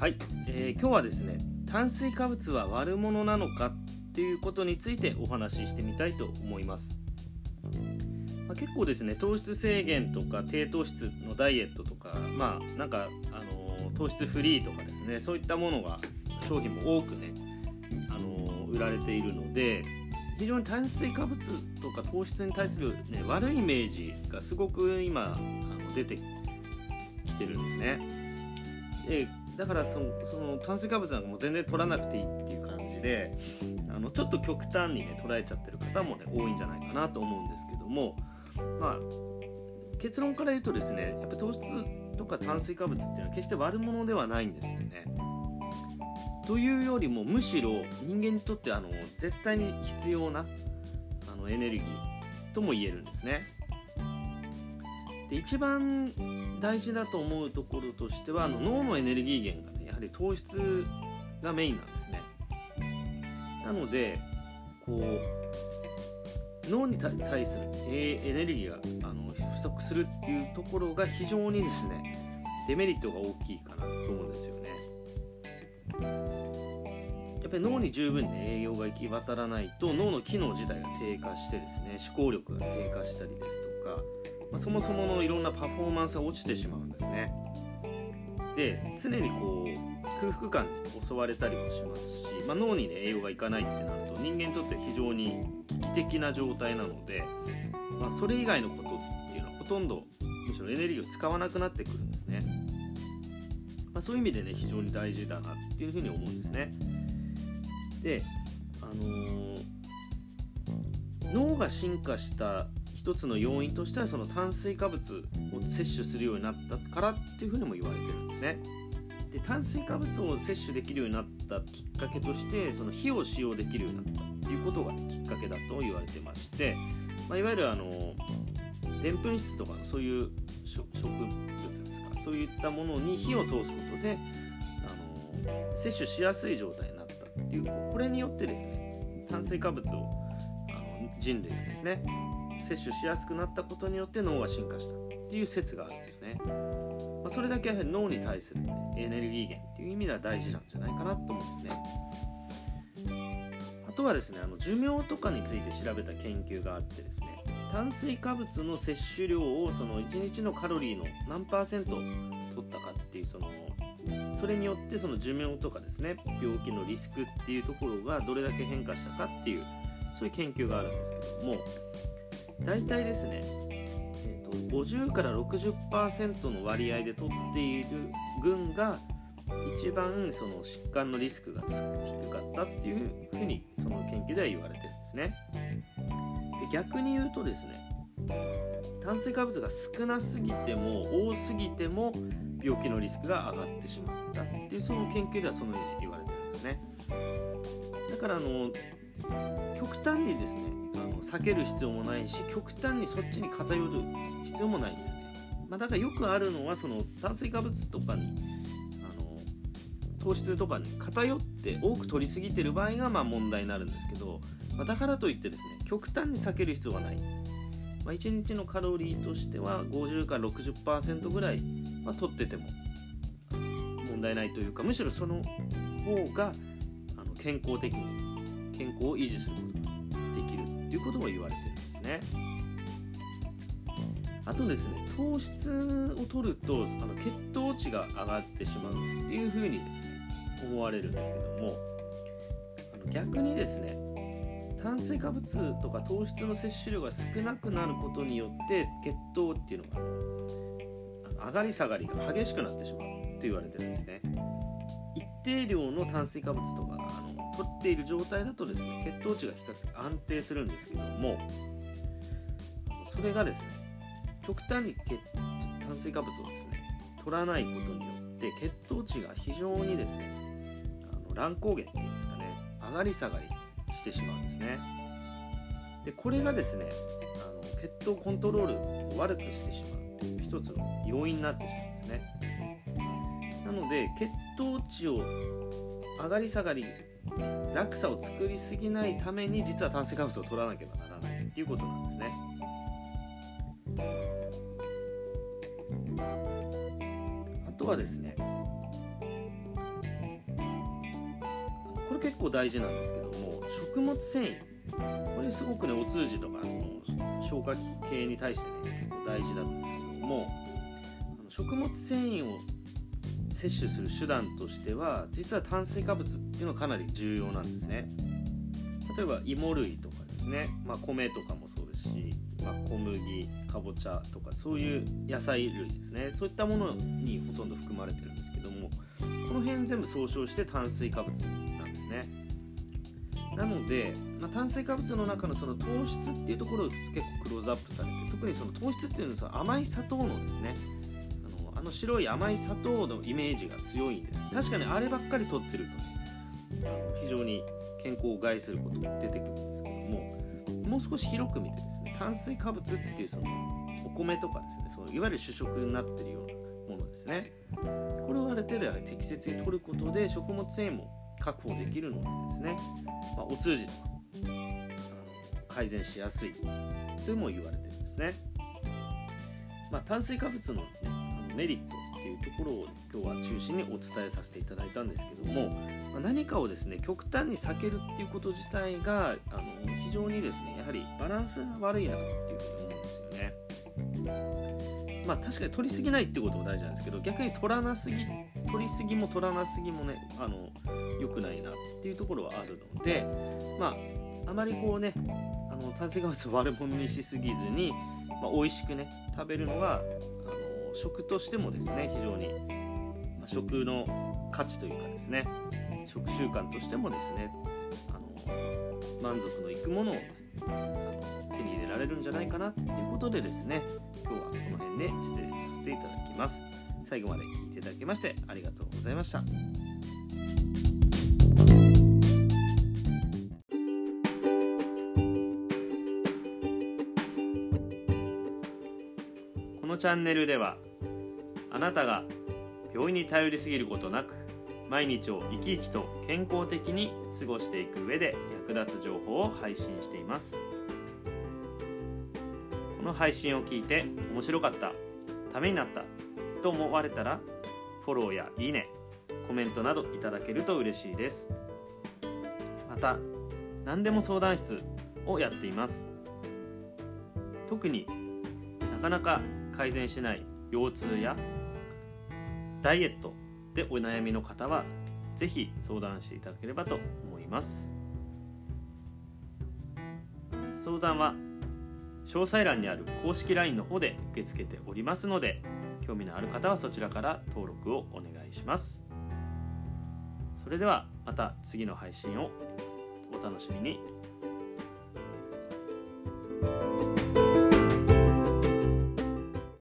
はい、えー今日はですね炭水化物は悪者なのかっていうことについてお話ししてみたいと思います、まあ、結構ですね糖質制限とか低糖質のダイエットとかまあなんか、あのー糖質フリーとかですねそういったものが商品も多くね、あのー売られているので非常に炭水化物とか糖質に対する、ね、悪いイメージがすごく今あの出てきてるんですね。でだからそのその炭水化物なんかも全然取らなくていいっていう感じであのちょっと極端にね捉えちゃってる方もね多いんじゃないかなと思うんですけどもまあ結論から言うとですねやっぱ糖質とか炭水化物っていうのは決して悪者ではないんですよね。というよりもむしろ人間にとってあの絶対に必要なあのエネルギーとも言えるんですね。で一番大事だと思うところとしてはあの脳のエネルギー源がねやはり糖質がメインなんですね。なのでこう脳に対対するえエネルギーがあの不足するっていうところが非常にですねデメリットが大きいかなと思うんですよね。やっぱり脳に十分に栄養が行き渡らないと脳の機能自体が低下してですね思考力が低下したりですとか、まあ、そもそものいろんなパフォーマンスが落ちてしまうんですね。で常にこう空腹感に襲われたりもしますし、まあ、脳に、ね、栄養がいかないってなると人間にとって非常に危機的な状態なので、まあ、それ以外のことっていうのはほとんどむしろエネルギーを使わなくなってくるんですね、まあ、そういう意味でね非常に大事だなっていうふうに思うんですね。で、あのー脳が進化した一つの要因としてはその炭水化物を摂取するようになったからっていうふうにも言われてるんですね。で炭水化物を摂取できるようになったきっかけとしてその火を使用できるようになったっていうことがきっかけだと言われてまして、まあ、いわゆるあのでんぷん質とかそういう植物ですかそういったものに火を通すことであの摂取しやすい状態になったっていうこれによってですね炭水化物をあの人類がですね摂取しやすくなったことによって脳が進化したっていう説があるんですね、まあ、それだけ脳に対する、ね、エネルギー源っていう意味では大事なんじゃないかなと思うんですね。あとはですねあの寿命とかについて調べた研究があってですね炭水化物の摂取量をその1日のカロリーの何パーセント取ったかっていうそのそれによってその寿命とかですね病気のリスクっていうところがどれだけ変化したかっていうそういう研究があるんですけども大体ですね、えー、と50から60%の割合で取っている群が一番その疾患のリスクが低かったっていうふうにその研究では言われてるんですね。で逆に言うとですね炭水化物が少なすぎても多すぎても病気のリスクが上がってしまったっていうその研究ではそのように言われてるんですね。だからあの極端にですねあの避ける必要もないし極端にそっちに偏る必要もないんですね、まあ、だからよくあるのはその炭水化物とかにあの糖質とかに偏って多く取りすぎてる場合がまあ問題になるんですけど、まあ、だからといってですね極端に避ける必要はない、まあ、1日のカロリーとしては50から60%ぐらいは取ってても問題ないというかむしろその方があの健康的に健康を維持するこということも言われてるんですね。あとですね糖質を取るとあの血糖値が上がってしまうっていうふうにですね思われるんですけどもあの逆にですね炭水化物とか糖質の摂取量が少なくなることによって血糖っていうのが上がり下がりが激しくなってしまうと言われてるんですね。一定量の炭水化物とかあのっている状態だとですね血糖値が比較的安定するんですけどもそれがですね極端に血炭水化物をですね取らないことによって血糖値が非常にですねあの乱高下っていうんですかね上がり下がりしてしまうんですね。でこれがですねあの血糖コントロールを悪くしてしまうという一つの要因になってしまうんですね。なので血糖値を上がり下がり落差を作りすぎないために実は炭水化物を取らなければならない。っていうことなんですね。あとはですねも結構大事なんですけども食物繊維。これすごくねお通じとかの消化器系に対してね結構大事なんですけども食物繊維を摂取する手段としては実は炭水化物っていうのはかなり重要なんですね。例えば芋類とかですね、まあ、米とかもそうですし、まあ、小麦かぼちゃとかそういう野菜類ですね。そういったものにほとんど含まれてるんですけどもこの辺全部総称して炭水化物なんですね。なので、まあ、炭水化物の中のその糖質っていうところを結構クローズアップされて特にその糖質っていうのは甘い砂糖のですねの白い甘い砂糖のイメージが強いんです。確かにあればっかり取ってるとあの非常に健康を害することが出てくるんですけどももう少し広く見てですね炭水化物っていうそのお米とかですねそのいわゆる主食になってるようなものですね。これをある程度適切に取ることで食物繊維も確保できるのでですね、まあ、お通じとか改善しやすいとも言われてるんですね、まあ、炭水化物の,、ね、メリットっていうところを今日は中心にお伝えさせていただいたんですけども、何かをですね極端に避けるっていうこと自体があの非常にですねやはりバランスが悪いなっていうふうに思うんですよね。まあ確かに取りすぎないってことも大事なんですけど逆に取らなすぎ取りすぎも取らなすぎもねあの良くないなっていうところはあるのでまああまりこうねあの炭水化物を悪者にしすぎずに、まあ、美味しくね食べるのがあの食としてもですね非常に、まあ、食の価値というかですね食習慣としてもですねあの満足のいくものを、あの手に入れられるんじゃないかなっていうことでですね今日はこの辺で失礼させていただきます。最後まで聞いていただきましてありがとうございました。このチャンネルではあなたが病院に頼りすぎることなく毎日を生き生きと健康的に過ごしていく上で役立つ情報を配信しています。この配信を聞いて面白かったためになったと思われたらフォローやいいねコメントなどいただけると嬉しいです。また何でも相談室をやっています。特になかなか改善しない腰痛やダイエットでお悩みの方は是非相談していただければと思います。相談は詳細欄にある公式 LINE の方で受け付けておりますので興味のある方はそちらから登録をお願いします。それではまた次の配信をお楽しみに。